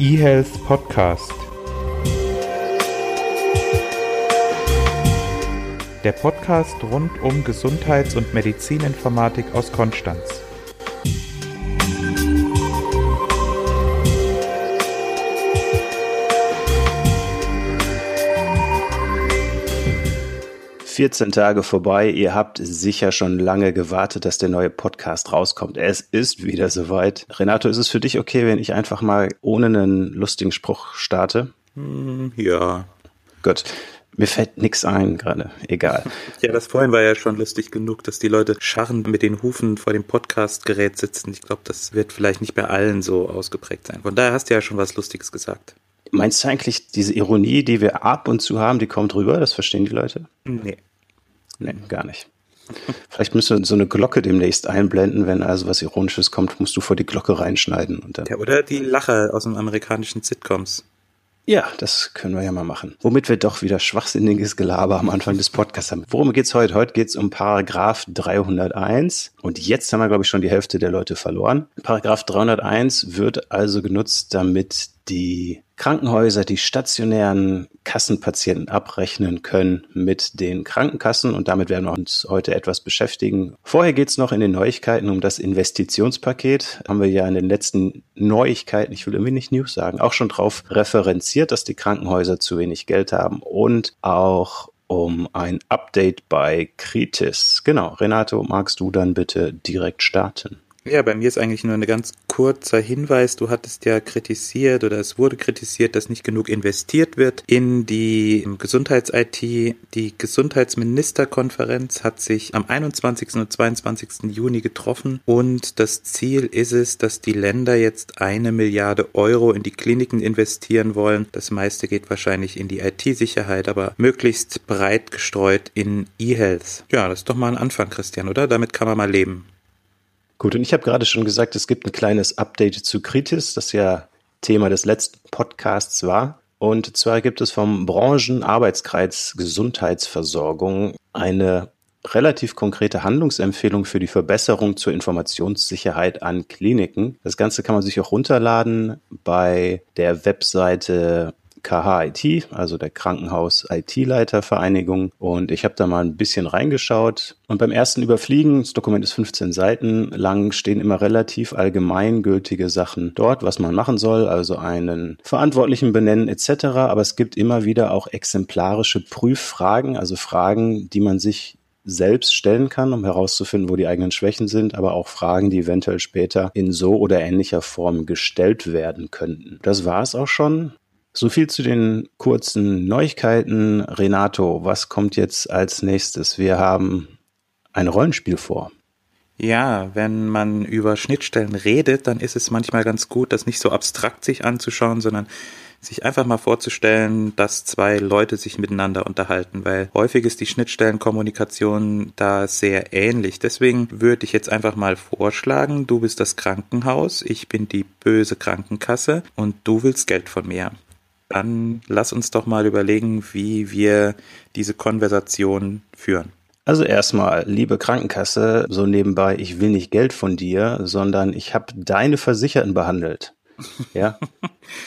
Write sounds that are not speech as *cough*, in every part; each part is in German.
eHealth Podcast. Der Podcast rund um Gesundheits- und Medizininformatik aus Konstanz. Vierzehn Tage vorbei. Ihr habt sicher schon lange gewartet, dass der neue Podcast rauskommt. Es ist wieder soweit. Renato, ist es für dich okay, wenn ich einfach mal ohne einen lustigen Spruch starte? Hm, ja. Gut. Mir fällt nix ein gerade. Egal. *laughs* Ja, das vorhin war ja schon lustig genug, dass die Leute scharrend mit den Hufen vor dem Podcastgerät sitzen. Ich glaube, das wird vielleicht nicht bei allen so ausgeprägt sein. Von daher hast du ja schon was Lustiges gesagt. Meinst du eigentlich, diese Ironie, die wir ab und zu haben, die kommt rüber? Das verstehen die Leute? Nee. Nee, gar nicht. Vielleicht müssen wir so eine Glocke demnächst einblenden, wenn also was Ironisches kommt, musst du vor die Glocke reinschneiden. Und dann Ja, oder die Lache aus dem amerikanischen Sitcoms. Ja, das können wir ja mal machen. Womit wir doch wieder schwachsinniges Gelaber am Anfang des Podcasts haben. Worum geht's heute? Heute geht's um Paragraph 301. Und jetzt haben wir, glaube ich, schon die Hälfte der Leute verloren. Paragraph 301 wird also genutzt, damit die Krankenhäuser die stationären Kassenpatienten abrechnen können mit den Krankenkassen und damit werden wir uns heute etwas beschäftigen. Vorher geht's noch in den Neuigkeiten um das Investitionspaket. Haben wir ja in den letzten Neuigkeiten, ich will irgendwie nicht News sagen, auch schon drauf referenziert, dass die Krankenhäuser zu wenig Geld haben und auch um ein Update bei Kritis. Genau, Renato, magst du dann bitte direkt starten? Ja, bei mir ist eigentlich nur ein ganz kurzer Hinweis. Du hattest ja kritisiert oder es wurde kritisiert, dass nicht genug investiert wird in die Gesundheits-IT. Die Gesundheitsministerkonferenz hat sich am 21. und 22. Juni getroffen und das Ziel ist es, dass die Länder jetzt eine Milliarde Euro in die Kliniken investieren wollen. Das meiste geht wahrscheinlich in die IT-Sicherheit, aber möglichst breit gestreut in E-Health. Ja, das ist doch mal ein Anfang, Christian, oder? Damit kann man mal leben. Gut, und ich habe gerade schon gesagt, es gibt ein kleines Update zu Kritis, das ja Thema des letzten Podcasts war. Und zwar gibt es vom Branchenarbeitskreis Gesundheitsversorgung eine relativ konkrete Handlungsempfehlung für die Verbesserung zur Informationssicherheit an Kliniken. Das Ganze kann man sich auch runterladen bei der Webseite KHIT, also der Krankenhaus-IT-Leitervereinigung. Und ich habe da mal ein bisschen reingeschaut. Und beim ersten Überfliegen, das Dokument ist 15 Seiten lang, stehen immer relativ allgemeingültige Sachen dort, was man machen soll, also einen Verantwortlichen benennen etc. Aber es gibt immer wieder auch exemplarische Prüffragen, also Fragen, die man sich selbst stellen kann, um herauszufinden, wo die eigenen Schwächen sind, aber auch Fragen, die eventuell später in so oder ähnlicher Form gestellt werden könnten. Das war es auch schon. So viel zu den kurzen Neuigkeiten. Renato, was kommt jetzt als nächstes? Wir haben ein Rollenspiel vor. Ja, wenn man über Schnittstellen redet, dann ist es manchmal ganz gut, das nicht so abstrakt sich anzuschauen, sondern sich einfach mal vorzustellen, dass zwei Leute sich miteinander unterhalten, weil häufig ist die Schnittstellenkommunikation da sehr ähnlich. Deswegen würde ich jetzt einfach mal vorschlagen, du bist das Krankenhaus, ich bin die böse Krankenkasse und du willst Geld von mir dann lass uns doch mal überlegen, wie wir diese Konversation führen. Also erstmal, liebe Krankenkasse, so nebenbei, ich will nicht Geld von dir, sondern ich habe deine Versicherten behandelt. *laughs* Ja,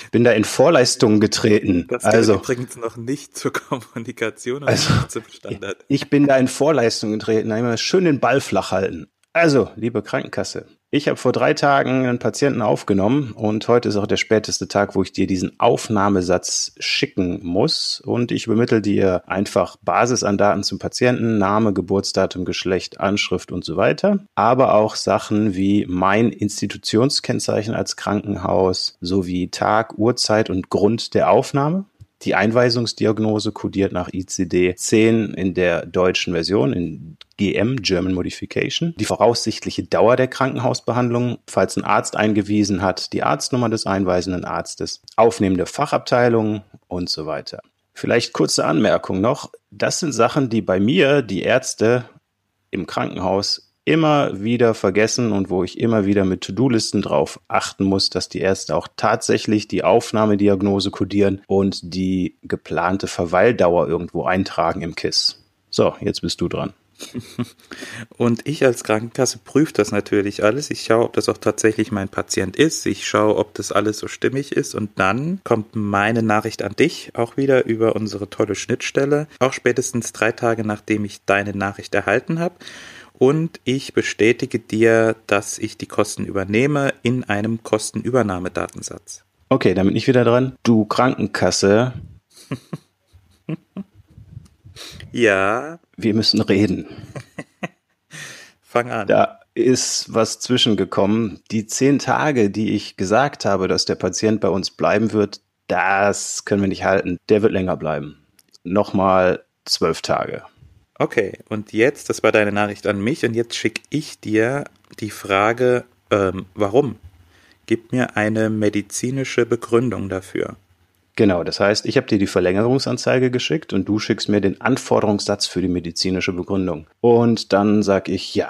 ich bin da in Vorleistungen getreten. Das also übrigens noch nicht zur Kommunikation, also, nicht zum Standard. Ich bin da in Vorleistungen getreten, immer schön den Ball flach halten. Also, liebe Krankenkasse, ich habe vor drei Tagen einen Patienten aufgenommen und heute ist auch der späteste Tag, wo ich dir diesen Aufnahmesatz schicken muss. Und ich übermittle dir einfach Basis an Daten zum Patienten, Name, Geburtsdatum, Geschlecht, Anschrift und so weiter. Aber auch Sachen wie mein Institutionskennzeichen als Krankenhaus sowie Tag, Uhrzeit und Grund der Aufnahme. Die Einweisungsdiagnose kodiert nach ICD 10 in der deutschen Version, in GM, German Modification. Die voraussichtliche Dauer der Krankenhausbehandlung, falls ein Arzt eingewiesen hat, die Arztnummer des einweisenden Arztes, aufnehmende Fachabteilung und so weiter. Vielleicht kurze Anmerkung noch. Das sind Sachen, die bei mir die Ärzte im Krankenhaus immer wieder vergessen und wo ich immer wieder mit To-Do-Listen drauf achten muss, dass die Ärzte auch tatsächlich die Aufnahmediagnose kodieren und die geplante Verweildauer irgendwo eintragen im KISS. So, jetzt bist du dran. *laughs* Und ich als Krankenkasse prüfe das natürlich alles. Ich schaue, ob das auch tatsächlich mein Patient ist. Ich schaue, ob das alles so stimmig ist. Und dann kommt meine Nachricht an dich auch wieder über unsere tolle Schnittstelle. Auch spätestens drei Tage nachdem ich deine Nachricht erhalten habe. Und ich bestätige dir, dass ich die Kosten übernehme in einem Kostenübernahmedatensatz. Okay, damit ich wieder dran. Du Krankenkasse. *laughs* ja. Wir müssen reden. *laughs* Fang an. Da ist was zwischengekommen. Die zehn Tage, die ich gesagt habe, dass der Patient bei uns bleiben wird, das können wir nicht halten. Der wird länger bleiben. Nochmal zwölf Tage. Okay, und jetzt, das war deine Nachricht an mich, und jetzt schicke ich dir die Frage, ähm, warum? Gib mir eine medizinische Begründung dafür. Genau, das heißt, ich habe dir die Verlängerungsanzeige geschickt und du schickst mir den Anforderungssatz für die medizinische Begründung. Und dann sag ich, ja,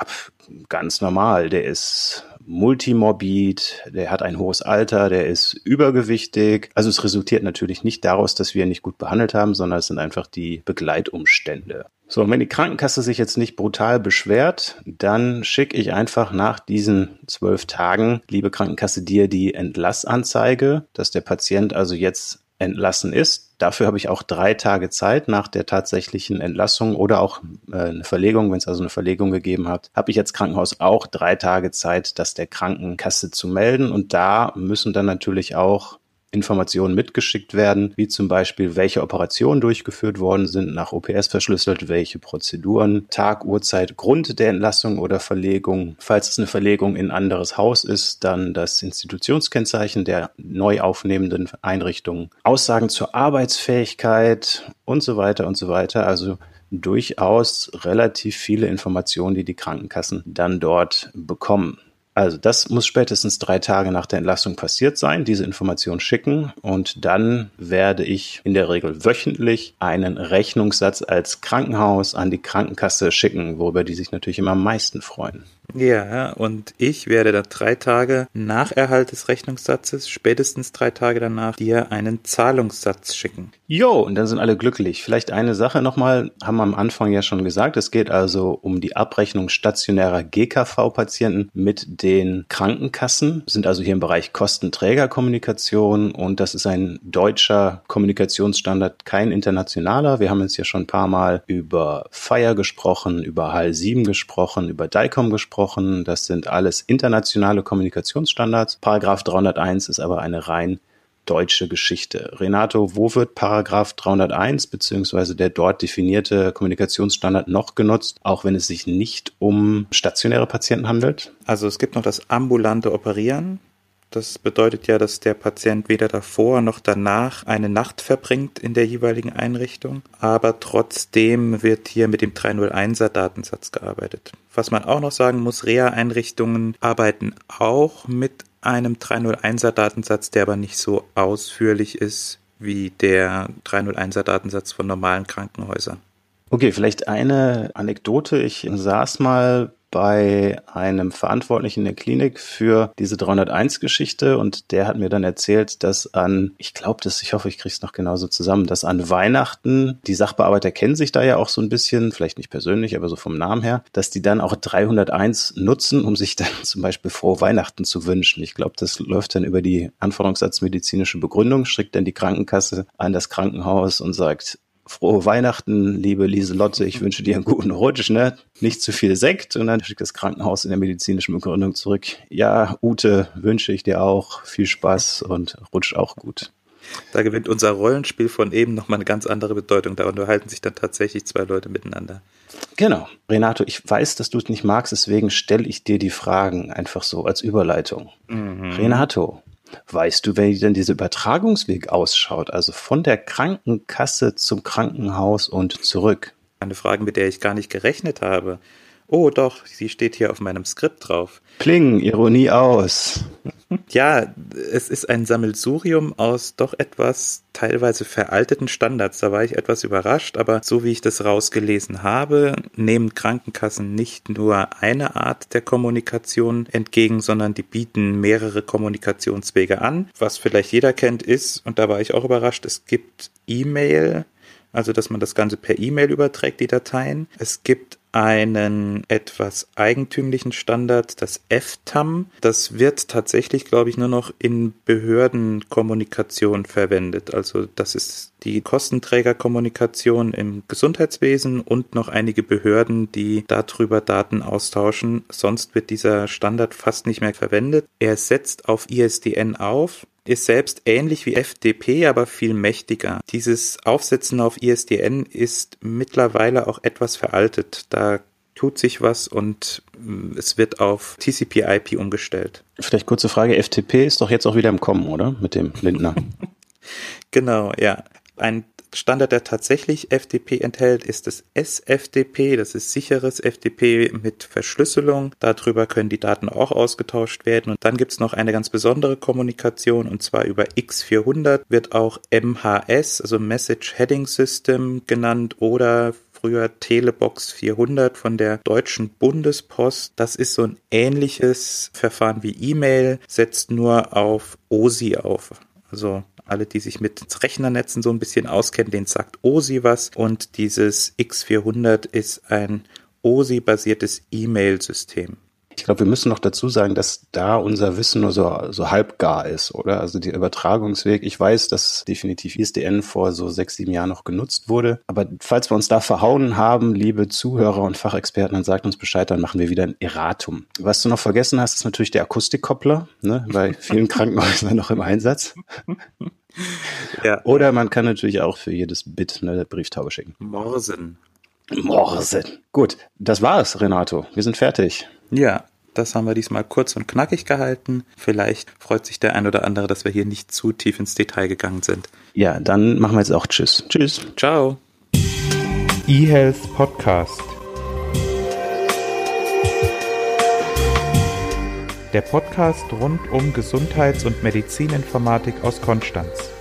ganz normal, der ist multimorbid, der hat ein hohes Alter, der ist übergewichtig. Also es resultiert natürlich nicht daraus, dass wir ihn nicht gut behandelt haben, sondern es sind einfach die Begleitumstände. So, und wenn die Krankenkasse sich jetzt nicht brutal beschwert, dann schicke ich einfach nach diesen zwölf Tagen, liebe Krankenkasse, dir die Entlassanzeige, dass der Patient also jetzt entlassen ist. Dafür habe ich auch drei Tage Zeit nach der tatsächlichen Entlassung oder auch äh, eine Verlegung, wenn es also eine Verlegung gegeben hat, habe ich als Krankenhaus auch drei Tage Zeit, das der Krankenkasse zu melden. Und da müssen dann natürlich auch Informationen mitgeschickt werden, wie zum Beispiel, welche Operationen durchgeführt worden sind, nach OPS verschlüsselt, welche Prozeduren, Tag, Uhrzeit, Grund der Entlassung oder Verlegung. Falls es eine Verlegung in ein anderes Haus ist, dann das Institutionskennzeichen der neu aufnehmenden Einrichtung, Aussagen zur Arbeitsfähigkeit und so weiter und so weiter. Also durchaus relativ viele Informationen, die die Krankenkassen dann dort bekommen. Also das muss spätestens drei Tage nach der Entlassung passiert sein, diese Information schicken und dann werde ich in der Regel wöchentlich einen Rechnungssatz als Krankenhaus an die Krankenkasse schicken, worüber die sich natürlich immer am meisten freuen. Ja, und ich werde da drei Tage nach Erhalt des Rechnungssatzes, spätestens drei Tage danach, dir einen Zahlungssatz schicken. Jo, und dann sind alle glücklich. Vielleicht eine Sache nochmal, haben wir am Anfang ja schon gesagt. Es geht also um die Abrechnung stationärer GKV-Patienten mit den Krankenkassen, sind also hier im Bereich Kostenträgerkommunikation und das ist ein deutscher Kommunikationsstandard, kein internationaler. Wir haben jetzt ja schon ein paar Mal über FIRE gesprochen, über HAL 7 gesprochen, über DICOM gesprochen gesprochen. Das sind alles internationale Kommunikationsstandards. Paragraph 301 ist aber eine rein deutsche Geschichte. Renato, wo wird Paragraph 301 beziehungsweise der dort definierte Kommunikationsstandard noch genutzt, auch wenn es sich nicht um stationäre Patienten handelt? Also es gibt noch das ambulante Operieren. Das bedeutet ja, dass der Patient weder davor noch danach eine Nacht verbringt in der jeweiligen Einrichtung, aber trotzdem wird hier mit dem 301er Datensatz gearbeitet. Was man auch noch sagen muss, Reha-Einrichtungen arbeiten auch mit einem 301er Datensatz, der aber nicht so ausführlich ist wie der 301er Datensatz von normalen Krankenhäusern. Okay, vielleicht eine Anekdote. Ich saß mal bei einem Verantwortlichen in der Klinik für diese 301-Geschichte und der hat mir dann erzählt, dass an, ich glaube das, ich hoffe, ich kriege es noch genauso zusammen, dass an Weihnachten, die Sachbearbeiter kennen sich da ja auch so ein bisschen, vielleicht nicht persönlich, aber so vom Namen her, dass die dann auch 301 nutzen, um sich *laughs* dann zum Beispiel frohe Weihnachten zu wünschen. Ich glaube, das läuft dann über die Anforderungssatz medizinische Begründung, schickt dann die Krankenkasse an das Krankenhaus und sagt, frohe Weihnachten, liebe Lieselotte, ich wünsche dir einen guten Rutsch, ne? Nicht zu viel Sekt. Und dann schickt das Krankenhaus in der medizinischen Begründung zurück. Ja, Ute, wünsche ich dir auch viel Spaß und rutsch auch gut. Da gewinnt unser Rollenspiel von eben nochmal eine ganz andere Bedeutung. Da unterhalten sich dann tatsächlich zwei Leute miteinander. Genau. Renato, ich weiß, dass du es nicht magst, deswegen stelle ich dir die Fragen einfach so als Überleitung. Mhm. Renato, Weißt du, wie denn dieser Übertragungsweg ausschaut? Also von der Krankenkasse zum Krankenhaus und zurück? Eine Frage, mit der ich gar nicht gerechnet habe. Oh, doch, sie steht hier auf meinem Skript drauf. Pling, Ironie aus. Ja, es ist ein Sammelsurium aus doch etwas teilweise veralteten Standards. Da war ich etwas überrascht, aber so wie ich das rausgelesen habe, nehmen Krankenkassen nicht nur eine Art der Kommunikation entgegen, sondern die bieten mehrere Kommunikationswege an. Was vielleicht jeder kennt ist, und da war ich auch überrascht, es gibt E-Mail, also dass man das Ganze per E-Mail überträgt, die Dateien. Es gibt einen etwas eigentümlichen Standard, das FTAM. Das wird tatsächlich, glaube ich, nur noch in Behördenkommunikation verwendet. Also das ist die Kostenträgerkommunikation im Gesundheitswesen und noch einige Behörden, die darüber Daten austauschen. Sonst wird dieser Standard fast nicht mehr verwendet. Er setzt auf ISDN auf ist selbst ähnlich wie FDP, aber viel mächtiger. Dieses Aufsetzen auf ISDN ist mittlerweile auch etwas veraltet. Da tut sich was und mm, es wird auf TCP/IP umgestellt. Vielleicht kurze Frage: FTP ist doch jetzt auch wieder im Kommen, oder? Mit dem Lindner. *laughs* genau, ja. Ein Standard, der tatsächlich FTP enthält, ist das SFTP. Das ist sicheres FTP mit Verschlüsselung. Darüber können die Daten auch ausgetauscht werden. Und dann gibt es noch eine ganz besondere Kommunikation und zwar über X400 wird auch MHS, also Message Heading System genannt oder früher Telebox 400 von der Deutschen Bundespost. Das ist so ein ähnliches Verfahren wie E-Mail, setzt nur auf OSI auf. Also alle, die sich mit Rechnernetzen so ein bisschen auskennen, denen sagt OSI was. Und dieses X400 ist ein OSI-basiertes E-Mail-System. Ich glaube, wir müssen noch dazu sagen, dass da unser Wissen nur so, so halbgar ist, oder? Also der Übertragungsweg. Ich weiß, dass definitiv ISDN vor so sechs, sieben Jahren noch genutzt wurde. Aber falls wir uns da verhauen haben, liebe Zuhörer und Fachexperten, dann sagt uns Bescheid, dann machen wir wieder ein Erratum. Was du noch vergessen hast, ist natürlich der Akustikkoppler, ne? Bei *laughs* vielen Krankenhäusern noch im Einsatz. ja. Oder man kann natürlich auch für jedes Bit eine Brieftaube schicken. Morsen. Morsen. Gut, das war's, Renato. Wir sind fertig. Ja, das haben wir diesmal kurz und knackig gehalten. Vielleicht freut sich der ein oder andere, dass wir hier nicht zu tief ins Detail gegangen sind. Ja, dann machen wir jetzt auch Tschüss. Tschüss. Ciao. eHealth Podcast. Der Podcast rund um Gesundheits- und Medizininformatik aus Konstanz.